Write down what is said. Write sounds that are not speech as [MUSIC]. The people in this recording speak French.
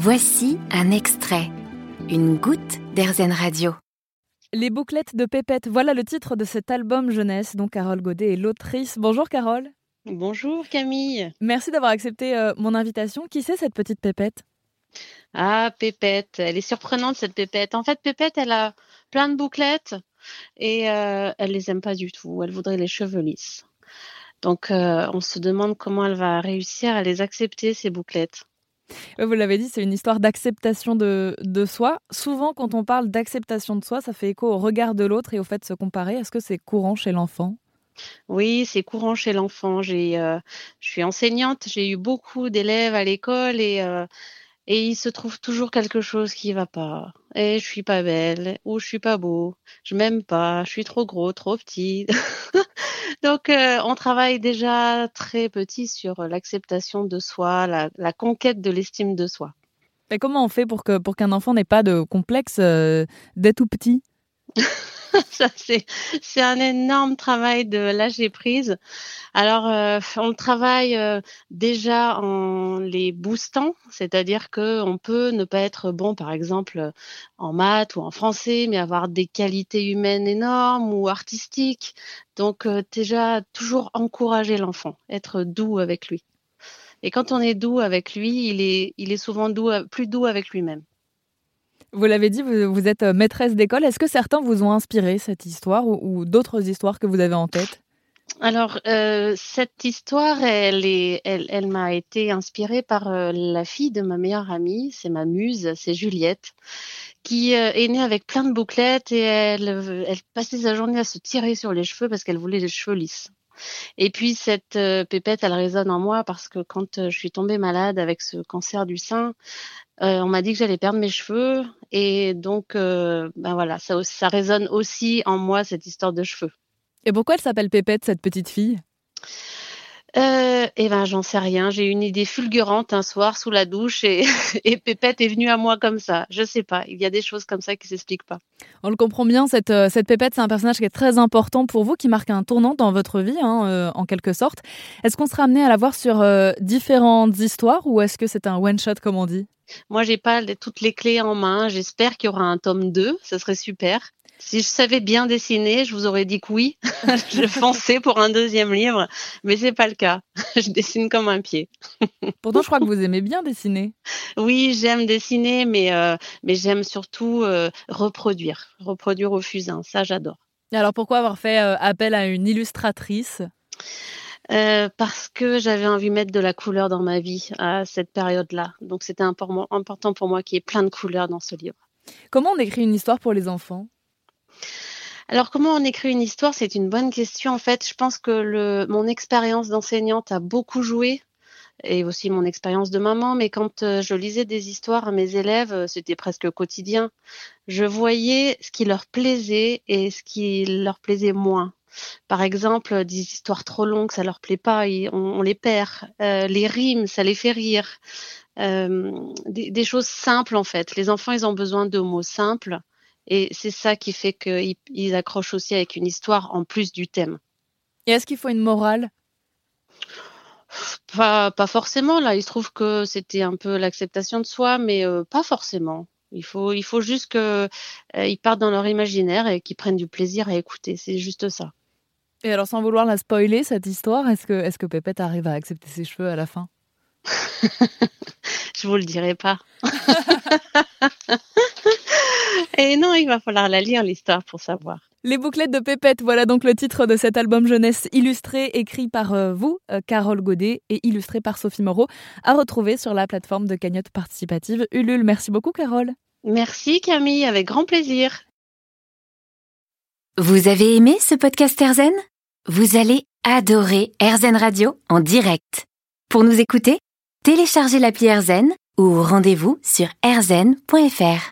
Voici un extrait, une goutte d'Airzen Radio. Les bouclettes de Pépette, voilà le titre de cet album jeunesse dont Carole Godet est l'autrice. Bonjour Carole. Bonjour Camille. Merci d'avoir accepté euh, mon invitation. Qui c'est cette petite Pépette? Ah, Pépette, elle est surprenante cette Pépette. En fait, Pépette, elle a plein de bouclettes et euh, elle les aime pas du tout. Elle voudrait les cheveux lisses. Donc, euh, on se demande comment elle va réussir à les accepter, ces bouclettes. Vous l'avez dit, c'est une histoire d'acceptation de, de, soi. Souvent, quand on parle d'acceptation de soi, ça fait écho au regard de l'autre et au fait de se comparer. Est-ce que c'est courant chez l'enfant? Oui, c'est courant chez l'enfant. Euh, je suis enseignante, j'ai eu beaucoup d'élèves à l'école et euh, et il se trouve toujours quelque chose qui va pas. Et je suis pas belle, ou je suis pas beau, je m'aime pas, je suis trop gros, trop petit. [LAUGHS] Donc, euh, on travaille déjà très petit sur l'acceptation de soi, la, la, conquête de l'estime de soi. Et comment on fait pour que pour qu'un enfant n'ait pas de complexe euh, dès tout petit? [LAUGHS] [LAUGHS] ça c'est c'est un énorme travail de lâcher prise. Alors euh, on le travaille euh, déjà en les boostant, c'est-à-dire que on peut ne pas être bon par exemple en maths ou en français, mais avoir des qualités humaines énormes ou artistiques. Donc euh, déjà toujours encourager l'enfant, être doux avec lui. Et quand on est doux avec lui, il est souvent plus doux avec lui-même. Vous l'avez dit, vous, êtes euh, maîtresse d'école. Est-ce que certains vous ont inspiré cette histoire ou, d'autres histoires que vous avez en tête? Alors, euh, cette histoire, elle, m'a été inspirée par euh, la fille de ma meilleure amie, c'est ma muse, c'est Juliette, qui est née avec plein de bouclettes et elle, elle passait sa journée à se tirer sur les cheveux parce qu'elle voulait les cheveux lisses. Et puis cette euh, pépette, elle résonne en moi parce que quand euh, je suis tombée malade avec ce cancer du sein, euh, on m'a dit que j'allais perdre mes cheveux et donc ben voilà, ça, ça résonne aussi en moi cette histoire de cheveux. Et pourquoi elle s'appelle Pépette cette petite fille? Euh, eh ben, j'en sais rien. J'ai eu une idée fulgurante un soir sous la douche et, [LAUGHS] et Pépette est venue à moi comme ça. Je sais pas. Il y a des choses comme ça qui s'expliquent pas. On le comprend bien. Cette, euh, cette Pépette, c'est un personnage qui est très important pour vous, qui marque un tournant dans votre vie, hein, euh, en quelque sorte. Est-ce qu'on sera amené à la voir sur euh, différentes histoires ou est-ce que c'est un one shot comme on dit? Moi, j'ai pas toutes les clés en main. J'espère qu'il y aura un tome 2. Ce serait super. Si je savais bien dessiner, je vous aurais dit que oui. [LAUGHS] je fonçais pour un deuxième livre, mais c'est pas le cas. [LAUGHS] je dessine comme un pied. [LAUGHS] Pourtant, je crois que vous aimez bien dessiner. Oui, j'aime dessiner, mais euh, mais j'aime surtout euh, reproduire, reproduire au fusain. Ça, j'adore. Et alors, pourquoi avoir fait euh, appel à une illustratrice? Parce que j'avais envie de mettre de la couleur dans ma vie à cette période-là. Donc c'était important pour moi qu'il y ait plein de couleurs dans ce livre. Comment on écrit une histoire pour les enfants? Alors, comment on écrit une histoire C'est une bonne question. En fait, je pense que le, mon expérience d'enseignante a beaucoup joué et aussi mon expérience de maman, mais quand euh, je lisais des histoires à mes élèves, euh, c'était presque quotidien. Je voyais ce qui leur plaisait et ce qui leur plaisait moins. Par exemple, des histoires trop longues, ça leur plaît pas, on, les perd. Euh, les rimes, ça les fait rire. des, des, choses simples en fait. Les enfants, ils ont besoin de mots simples et c'est ça qui fait qu'ils accrochent aussi avec une histoire en plus du thème. Et est-ce qu'il faut une morale? Pas, pas forcément. Là, il se trouve que c'était un peu l'acceptation de soi, mais euh, pas forcément. Il faut, il faut juste qu'ils euh, partent dans leur imaginaire et qu'ils prennent du plaisir à écouter. C'est juste ça. Et alors, sans vouloir la spoiler, cette histoire, est-ce que, est que Pépette arrive à accepter ses cheveux à la fin? [LAUGHS] Je vous le dirai pas. [LAUGHS] [LAUGHS] Et non, il va falloir la lire, l'histoire, pour savoir. Les bouclettes de Pépette, voilà donc le titre de cet album jeunesse illustré, écrit par euh, vous, euh, Carole Godet, et illustré par Sophie Moreau, à retrouver sur la plateforme de cagnotte participative Ulule. Merci beaucoup, Carole. Merci, Camille, avec grand plaisir. Vous avez aimé ce podcast Erzen? Vous allez adorer Erzen Radio en direct. Pour nous écouter, téléchargez l'appli Erzen ou rendez-vous sur erzen.fr.